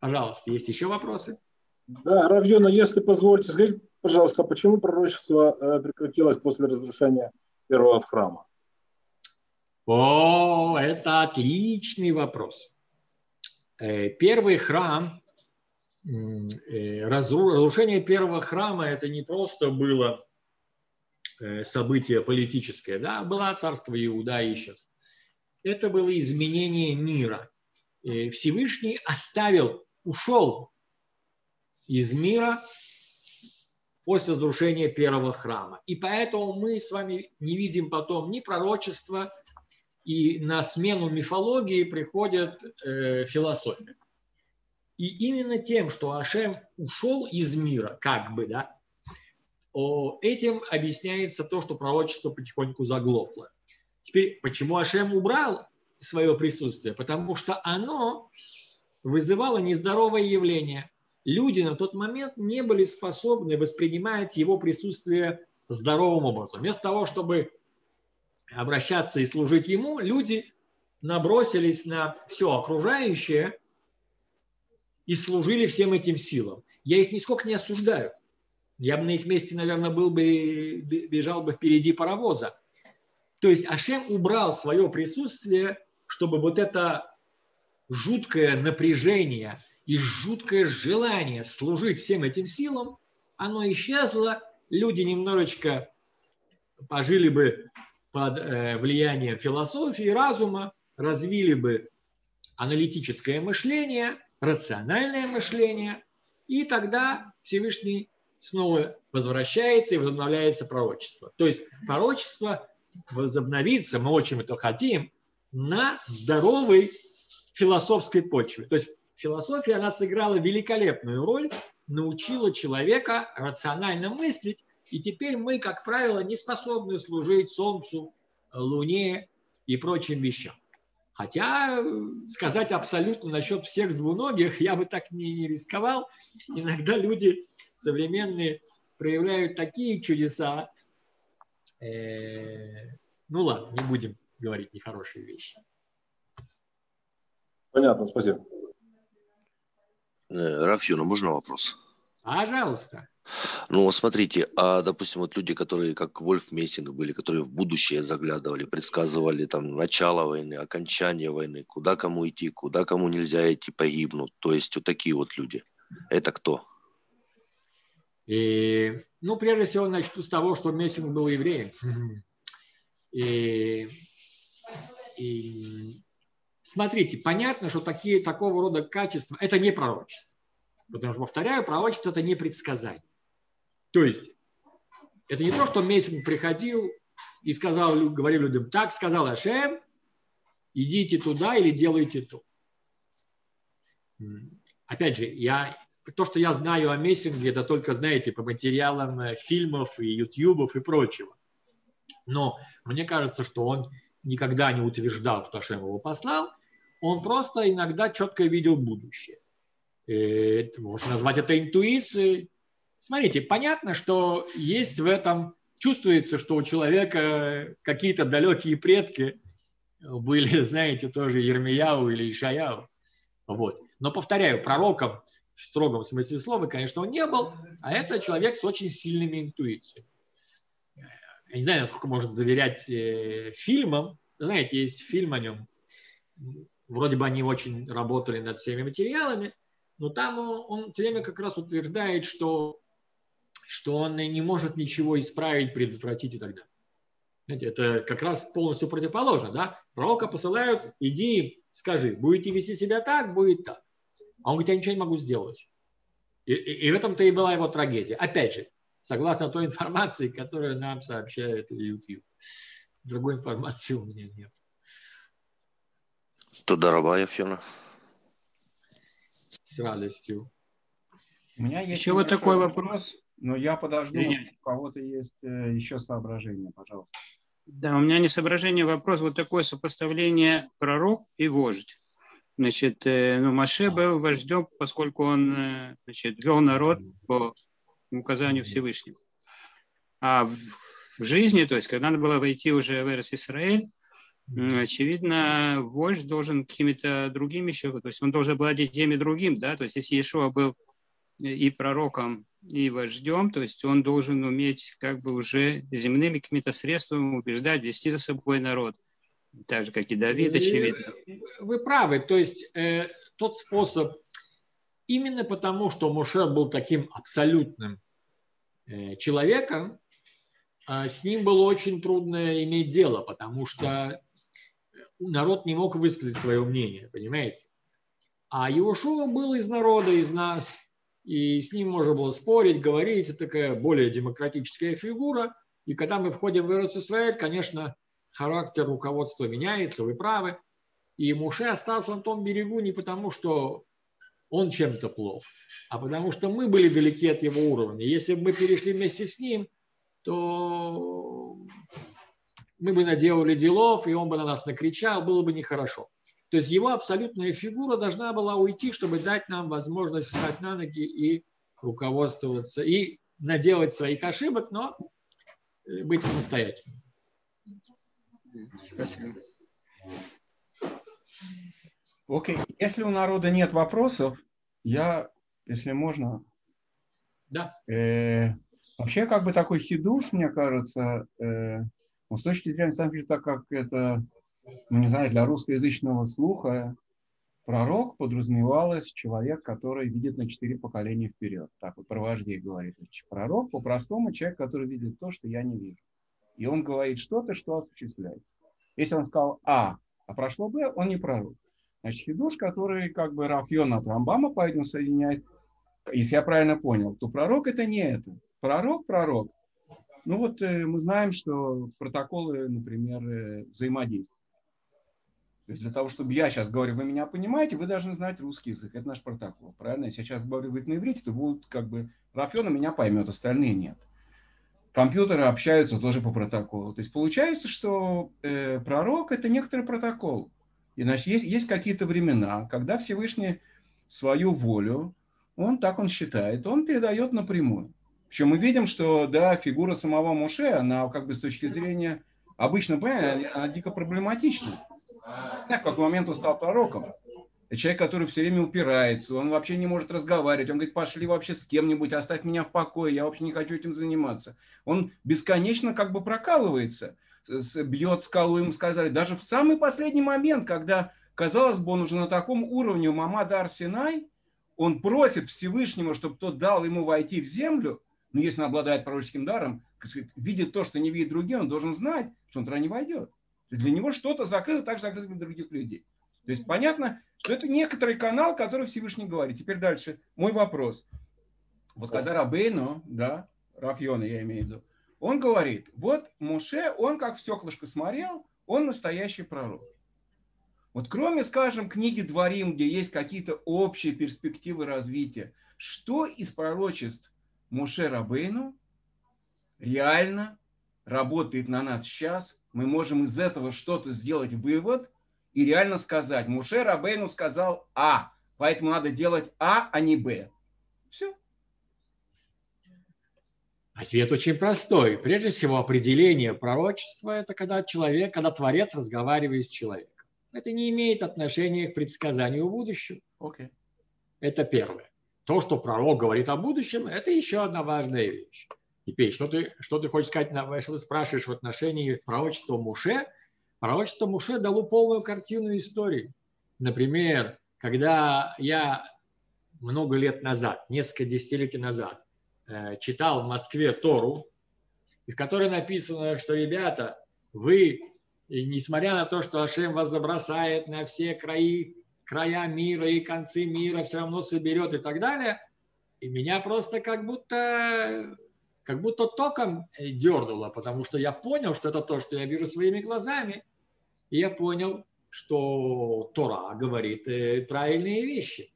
пожалуйста, есть еще вопросы? Да, Равьона, если позволите, скажите, пожалуйста, почему пророчество э, прекратилось после разрушения первого храма? О, это отличный вопрос. Э, первый храм, э, разрушение первого храма, это не просто было э, событие политическое, да, было царство Иуда и сейчас. Это было изменение мира. Всевышний оставил, ушел из мира после разрушения первого храма. И поэтому мы с вами не видим потом ни пророчества, и на смену мифологии приходит э, философия. И именно тем, что Ашем ушел из мира, как бы, да, этим объясняется то, что пророчество потихоньку заглохло. Теперь, почему Ашем убрал свое присутствие? Потому что оно вызывало нездоровое явление. люди на тот момент не были способны воспринимать его присутствие здоровым образом. Вместо того, чтобы обращаться и служить ему, люди набросились на все окружающее и служили всем этим силам. Я их нисколько не осуждаю. Я бы на их месте, наверное, был бы, бежал бы впереди паровоза. То есть Ашем убрал свое присутствие, чтобы вот это жуткое напряжение и жуткое желание служить всем этим силам, оно исчезло, люди немножечко пожили бы под э, влиянием философии, разума, развили бы аналитическое мышление, рациональное мышление, и тогда Всевышний снова возвращается и возобновляется пророчество. То есть пророчество возобновится, мы очень это хотим, на здоровой философской почве. То есть философия, она сыграла великолепную роль, научила человека рационально мыслить, и теперь мы, как правило, не способны служить Солнцу, Луне и прочим вещам. Хотя сказать абсолютно насчет всех двуногих я бы так не, не рисковал. Иногда люди современные проявляют такие чудеса. Э, ну ладно, не будем говорить нехорошие вещи. Понятно, спасибо. Э, Рафьюна, можно вопрос? Пожалуйста. Ну, смотрите, а, допустим, вот люди, которые, как Вольф Мессинг были, которые в будущее заглядывали, предсказывали там начало войны, окончание войны, куда кому идти, куда кому нельзя идти, погибнут. То есть вот такие вот люди. Это кто? И, ну, прежде всего, начну с того, что Мессинг был евреем. [LAUGHS] И, и смотрите, понятно, что такие, такого рода качества – это не пророчество. Потому что, повторяю, пророчество – это не предсказание. То есть, это не то, что Мессинг приходил и сказал, говорил людям, так сказал Ашем, идите туда или делайте то. Опять же, я, то, что я знаю о Мессинге, это только, знаете, по материалам э, фильмов и ютубов и прочего. Но мне кажется, что он никогда не утверждал, что Ашем его послал, он просто иногда четко видел будущее. Можно назвать это интуицией. Смотрите, понятно, что есть в этом, чувствуется, что у человека какие-то далекие предки были, [LAUGHS] знаете, тоже Ермияу или Ишаяу. Вот. Но, повторяю, пророком в строгом смысле слова, конечно, он не был, а это человек с очень сильными интуициями я не знаю, насколько можно доверять э, фильмам. Знаете, есть фильм о нем. Вроде бы они очень работали над всеми материалами, но там он, он все время как раз утверждает, что, что он не может ничего исправить, предотвратить и так далее. Знаете, это как раз полностью противоположно. Да? Пророка посылают, иди, скажи, будете вести себя так, будет так. А он говорит, я ничего не могу сделать. И, и, и в этом-то и была его трагедия. Опять же, согласно той информации, которую нам сообщает YouTube. Другой информации у меня нет. Туда рабая, Фена. С радостью. У меня есть еще вот такой вопрос, но я подожду, у кого-то есть э, еще соображения, пожалуйста. Да, у меня не соображение, вопрос, вот такое сопоставление пророк и вождь. Значит, э, ну, Маше был вождем, поскольку он э, значит, вел народ по указанию Всевышнего. А в, в жизни, то есть, когда надо было войти уже в Эрес Израиль, очевидно, вождь должен какими-то другими еще, то есть он должен владеть теми другим, да, то есть если Иешуа был и пророком, и вождем, то есть он должен уметь как бы уже земными какими-то средствами убеждать, вести за собой народ, так же, как и Давид, очевидно. Вы правы, то есть э, тот способ, именно потому, что Моше был таким абсолютным э, человеком, а с ним было очень трудно иметь дело, потому что народ не мог высказать свое мнение, понимаете? А Иошуа был из народа, из нас, и с ним можно было спорить, говорить, это такая более демократическая фигура. И когда мы входим в Израиль, конечно, характер руководства меняется, вы правы. И Муше остался на том берегу не потому, что он чем-то плох, а потому что мы были далеки от его уровня. Если бы мы перешли вместе с ним, то мы бы наделали делов, и он бы на нас накричал, было бы нехорошо. То есть его абсолютная фигура должна была уйти, чтобы дать нам возможность встать на ноги и руководствоваться, и наделать своих ошибок, но э, быть самостоятельным. Спасибо. Окей, если у народа нет вопросов, я, если можно, да. Э, вообще как бы такой хидуш, мне кажется, э, ну, с точки зрения, на деле, так как это, ну не знаю, для русскоязычного слуха пророк подразумевалось человек, который видит на четыре поколения вперед. Так вот про вождей говорит. Пророк по-простому человек, который видит то, что я не вижу. И он говорит что-то, что осуществляется. Если он сказал А, а прошло Б, он не пророк. Значит, хидуш, который как бы Рафьон от Рамбама поэтому соединяет, если я правильно понял, то пророк это не это. Пророк, пророк. Ну вот э, мы знаем, что протоколы, например, э, взаимодействия. То есть для того, чтобы я сейчас говорю, вы меня понимаете, вы должны знать русский язык. Это наш протокол. Правильно? Если я сейчас говорю говорить на иврите, то будут как бы Рафьона меня поймет, остальные нет. Компьютеры общаются тоже по протоколу. То есть получается, что э, пророк это некоторый протокол. И значит, есть, есть какие-то времена, когда Всевышний свою волю, он так он считает, он передает напрямую. Причем мы видим, что да, фигура самого Моше, она как бы с точки зрения обычно, понятно, она, дико проблематична. В какой момент он стал пророком. Человек, который все время упирается, он вообще не может разговаривать, он говорит, пошли вообще с кем-нибудь, оставь меня в покое, я вообще не хочу этим заниматься. Он бесконечно как бы прокалывается бьет скалу, ему сказали, даже в самый последний момент, когда, казалось бы, он уже на таком уровне у Мамада Арсенай, он просит Всевышнего, чтобы тот дал ему войти в землю, но если он обладает пророческим даром, видит то, что не видит другие, он должен знать, что он туда не войдет. Для него что-то закрыто, так же закрыто для других людей. То есть понятно, что это некоторый канал, который Всевышний говорит. Теперь дальше. Мой вопрос. Вот когда Рабейну, да, Рафьона я имею в виду, он говорит, вот Муше, он как в стеклышко смотрел, он настоящий пророк. Вот кроме, скажем, книги Дворим, где есть какие-то общие перспективы развития, что из пророчеств Муше Рабейну реально работает на нас сейчас, мы можем из этого что-то сделать вывод и реально сказать, Муше Рабейну сказал А, поэтому надо делать А, а не Б. Все. Ответ очень простой. Прежде всего, определение пророчества – это когда человек, когда Творец разговаривает с человеком. Это не имеет отношения к предсказанию будущего. Okay. Это первое. То, что пророк говорит о будущем, это еще одна важная вещь. Теперь, что ты, что ты хочешь сказать, что ты спрашиваешь в отношении пророчества Муше? Пророчество Муше дало полную картину истории. Например, когда я много лет назад, несколько десятилетий назад, Э, читал в Москве Тору, в которой написано, что, ребята, вы, несмотря на то, что Ашем вас забросает на все краи, края мира и концы мира, все равно соберет и так далее, и меня просто как будто, как будто током дернуло, потому что я понял, что это то, что я вижу своими глазами, и я понял, что Тора говорит э, правильные вещи.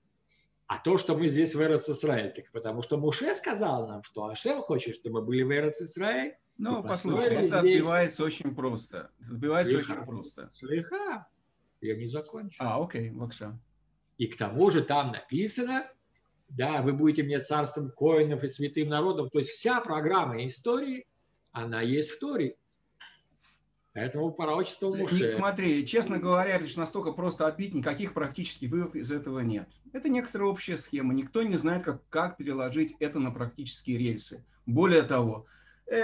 А то, что мы здесь в Эрец Исраэль, так потому что Муше сказал нам, что Ашем хочет, чтобы мы были в Эрец Исраэль. Ну, послушай, это здесь... отбивается очень просто. Отбивается Слиха. очень просто. Слыха. Я не закончу. А, окей, Вакша. И к тому же там написано, да, вы будете мне царством коинов и святым народом. То есть вся программа истории, она есть в Торе. Поэтому пророчество Муше. Смотри, честно говоря, лишь настолько просто отбить, никаких практических выводов из этого нет. Это некоторая общая схема. Никто не знает, как, как переложить это на практические рельсы. Более того,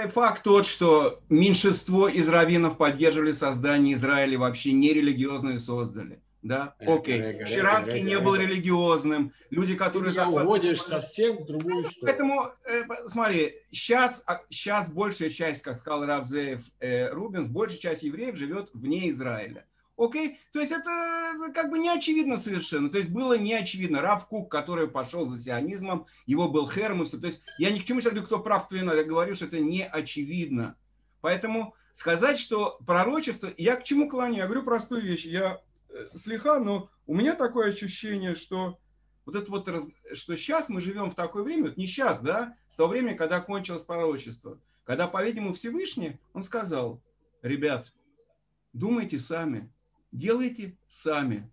факт тот, что меньшинство из раввинов поддерживали создание Израиля, вообще нерелигиозные создали. Да, окей. Okay. Ширанский не был религиозным. Люди, которые... Ты захват... уводишь совсем в другую сторону. Поэтому, э, смотри, сейчас, сейчас большая часть, как сказал Равзеев э, Рубинс, большая часть евреев живет вне Израиля. Окей? То есть это как бы не очевидно совершенно. То есть было не очевидно. Рав Кук, который пошел за сионизмом, его был Херм и все. То есть я ни к чему сейчас говорю, кто прав, кто виноват. Я говорю, что это не очевидно. Поэтому сказать, что пророчество... Я к чему клоню? Я говорю простую вещь. Я Э, слегка, но у меня такое ощущение, что вот это вот, что сейчас мы живем в такое время, вот не сейчас, да, с того времени, когда кончилось пророчество, когда, по-видимому, Всевышний, он сказал, ребят, думайте сами, делайте сами,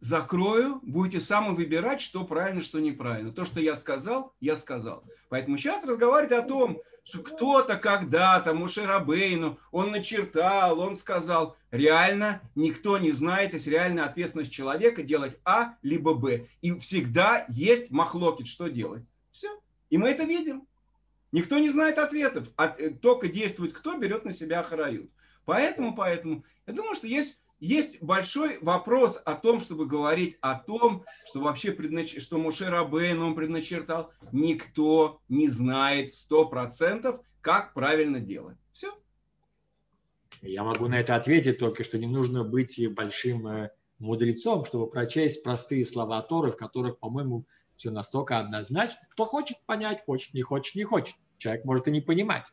закрою, будете сами выбирать, что правильно, что неправильно. То, что я сказал, я сказал. Поэтому сейчас разговаривать о том, что кто-то когда-то, Мушерабейну, он начертал, он сказал, реально никто не знает, есть реальная ответственность человека делать А либо Б. И всегда есть махлокит, что делать. Все. И мы это видим. Никто не знает ответов. Э, только действует кто, берет на себя харают. Поэтому, поэтому, я думаю, что есть есть большой вопрос о том, чтобы говорить о том, что вообще преднач... что Муше Рабейн он предначертал. Никто не знает сто процентов, как правильно делать. Все. Я могу на это ответить только, что не нужно быть большим э, мудрецом, чтобы прочесть простые слова Торы, в которых, по-моему, все настолько однозначно. Кто хочет понять, хочет, не хочет, не хочет. Человек может и не понимать.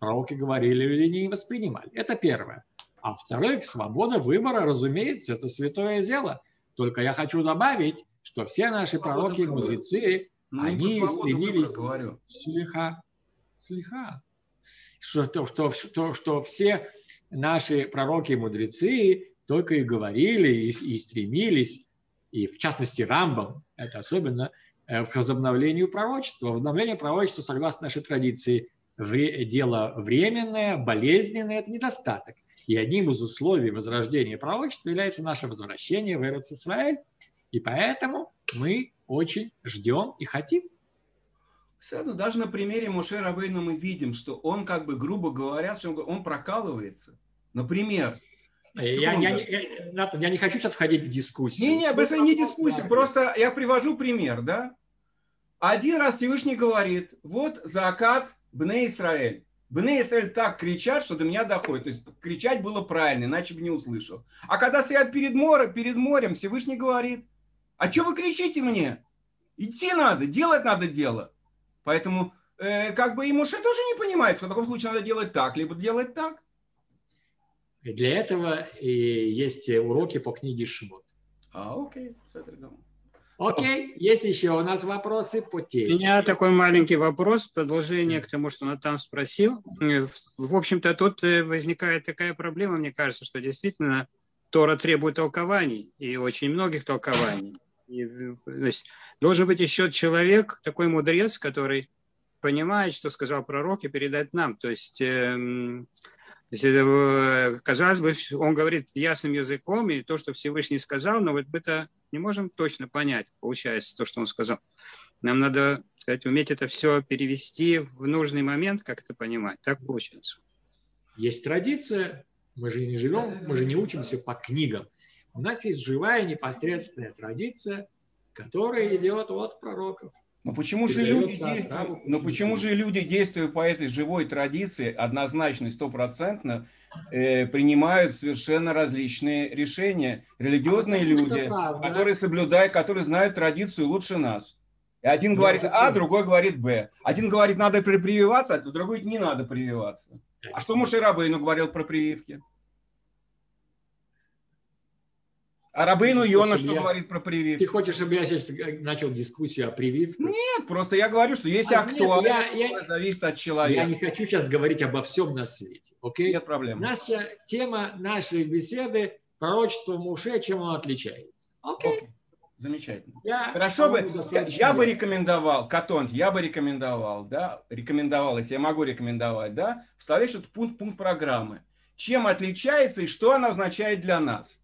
Пророки говорили, люди не воспринимали. Это первое. А во-вторых, свобода выбора, разумеется, это святое дело. Только я хочу добавить, что все наши пророки и мудрецы, ну, они стремились слегка, слегка, что, что, что, что все наши пророки и мудрецы только и говорили, и, и стремились, и в частности Рамбам, это особенно э, к возобновлению пророчества. Возобновление пророчества, согласно нашей традиции, дело временное, болезненное, это недостаток. И одним из условий возрождения пророчества является наше возвращение в Исраэль. И поэтому мы очень ждем и хотим. Все даже на примере Моше Рабейна мы видим, что он, как бы, грубо говоря, он прокалывается. Например, я, я, я, Натан, я не хочу сейчас входить в дискуссию. Не, не, это не дискуссия, просто я привожу пример, да. Один раз Всевышний говорит, вот закат Бне Израиль. Бне Исраэль так кричат, что до меня доходит. То есть кричать было правильно, иначе бы не услышал. А когда стоят перед морем, перед морем, Всевышний говорит, а что вы кричите мне? Идти надо, делать надо дело. Поэтому э, как бы и Муше тоже не понимает, в таком случае надо делать так, либо делать так. Для этого и есть уроки по книге Шмот. А, окей, Окей, есть еще у нас вопросы по теме. У меня такой маленький вопрос, продолжение к тому, что Натан спросил. В общем-то, тут э, возникает такая проблема, мне кажется, что действительно Тора требует толкований, и очень многих толкований. И, то есть, должен быть еще человек, такой мудрец, который понимает, что сказал пророк, и передать нам. То есть, эм, э, казалось бы, он говорит ясным языком, и то, что Всевышний сказал, но вот это не можем точно понять, получается, то, что он сказал. Нам надо, сказать, уметь это все перевести в нужный момент, как это понимать. Так получается. Есть традиция, мы же не живем, мы же не учимся по книгам. У нас есть живая непосредственная традиция, которая идет от пророков. Но почему же люди действуют? Но почему же люди действуют по этой живой традиции однозначно, стопроцентно э, принимают совершенно различные решения? Религиозные люди, которые соблюдают, которые знают традицию лучше нас. И один говорит А, другой говорит Б. Один говорит, надо прививаться, а другой говорит, не надо прививаться. А что Мушерабейну говорил про прививки? А Рабейну Йона что я... говорит про прививку? Ты хочешь, чтобы я сейчас начал дискуссию о прививке? Нет, просто я говорю, что если а актуально, я, я, зависит от человека. Я не хочу сейчас говорить обо всем на свете. Окей? Нет проблем. Наша тема нашей беседы пророчество Муше, чем он отличается. Окей? Окей. Замечательно. Я, Хорошо бы, я, я бы рекомендовал, Катонт, я бы рекомендовал, да, рекомендовал, если я могу рекомендовать, да, вставлять этот пункт, пункт программы. Чем отличается и что она означает для нас.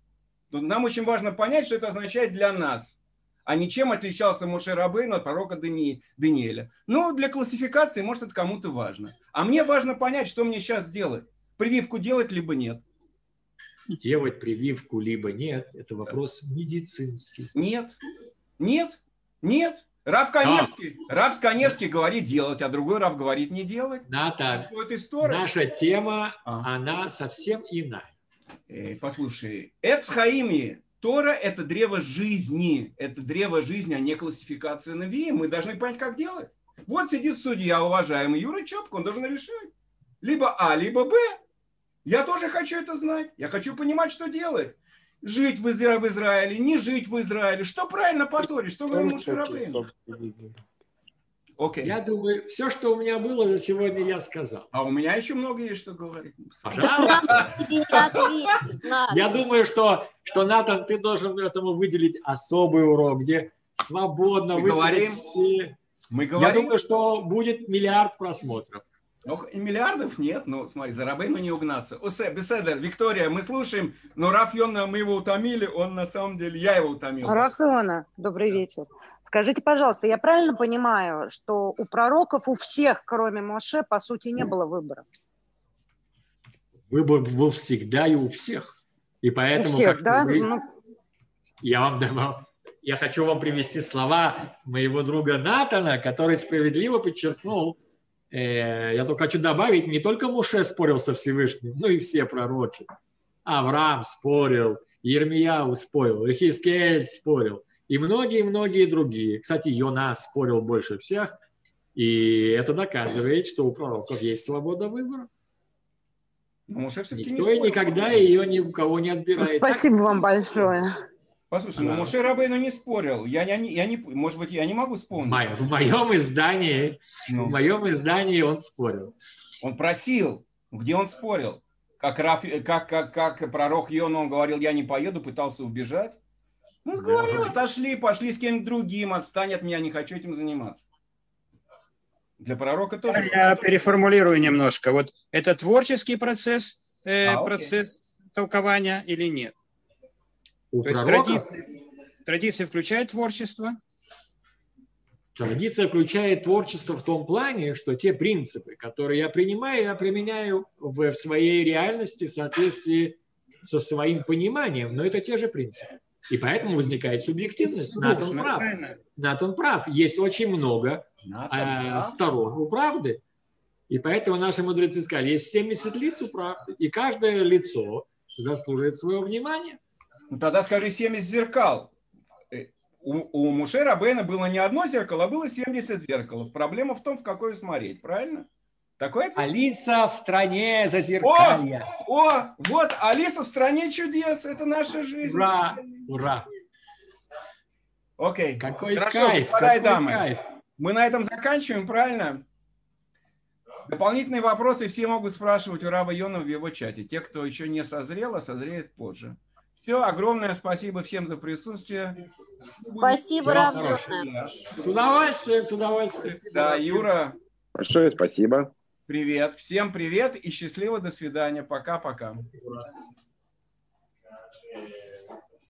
Нам очень важно понять, что это означает для нас, а не чем отличался Моше Рабейн от пророка Дани, Даниэля. Но для классификации, может, это кому-то важно. А мне важно понять, что мне сейчас делать. Прививку делать, либо нет. Делать прививку, либо нет, это вопрос медицинский. Нет, нет, нет. Рав Каневский, а. Рав Каневский говорит делать, а другой Рав говорит не делать. Ната, наша тема, а. она совсем иная. Э, послушай, Эцхаими, Тора – это древо жизни. Это древо жизни, а не классификация Навии. Мы должны понять, как делать. Вот сидит судья, уважаемый Юра Чопк, он должен решать. Либо А, либо Б. Я тоже хочу это знать. Я хочу понимать, что делать. Жить в, Изра... в Израиле, не жить в Израиле. Что правильно по Торе? Что говорил Мушарабейн? Окей. Я думаю, все, что у меня было за сегодня, я сказал. А у меня еще много есть что говорить. Пожалуйста. Я думаю, что, что, Натан, ты должен этому выделить особый урок, где свободно высказать все. Мы говорим... Я думаю, что будет миллиард просмотров. Ну, и миллиардов нет, ну, смотри, за Рабейну не угнаться. Усе, Беседер, Виктория, мы слушаем, но Раф Йона, мы его утомили, он на самом деле, я его утомил. Раф Йона, добрый вечер. Скажите, пожалуйста, я правильно понимаю, что у пророков у всех, кроме Моше, по сути, не было выбора? Выбор был всегда и у всех. И поэтому... У всех, да? Вы... Ну... Я вам дам я хочу вам привести слова моего друга Натана, который справедливо подчеркнул, э, я только хочу добавить, не только Муше спорил со Всевышним, но и все пророки. Авраам спорил, Ермияу спорил, Ихискель спорил, и многие-многие другие. Кстати, Йона спорил больше всех, и это доказывает, что у пророков есть свобода выбора. Никто и никогда ее ни у кого не отбирает. Спасибо вам большое. Послушай, ну Муше Рабейну не спорил. Я, я, я не, может быть, я не могу вспомнить. В моем издании, ну. в моем издании он спорил. Он просил. Где он спорил? Как, Раф, как, как, как пророк Йон, он говорил, я не поеду, пытался убежать. Ну, говорил, отошли, пошли с кем-нибудь другим, отстань от меня, не хочу этим заниматься. Для пророка тоже. Я переформулирую немножко. Вот это творческий процесс, э, а, процесс толкования или нет? У То пророка... есть традиция, традиция включает творчество? Традиция включает творчество в том плане, что те принципы, которые я принимаю, я применяю в, в своей реальности в соответствии со своим пониманием, но это те же принципы. И поэтому возникает субъективность. Натан прав. Натан прав. Есть очень много э, сторон у правды. И поэтому наши мудрецы сказали, есть 70 лиц у правды, и каждое лицо заслуживает своего внимания. Ну, тогда скажи 70 зеркал. Э, у, у Муше Рабейна было не одно зеркало, а было 70 зеркал. Проблема в том, в какое смотреть, правильно? Такой ответ? Алиса в стране зазеркалья. О, о, вот Алиса в стране чудес. Это наша жизнь. Ура, ура. Окей. Какой Хорошо, кайф, какой дамы. кайф. Мы на этом заканчиваем, правильно? Дополнительные вопросы все могут спрашивать у Раба Йона в его чате. Те, кто еще не созрел, а созреет позже. Все, огромное спасибо всем за присутствие. Спасибо, Рав С удовольствием, с удовольствием. Да, Юра. Большое спасибо. Привет. Всем привет и счастливо. До свидания. Пока-пока.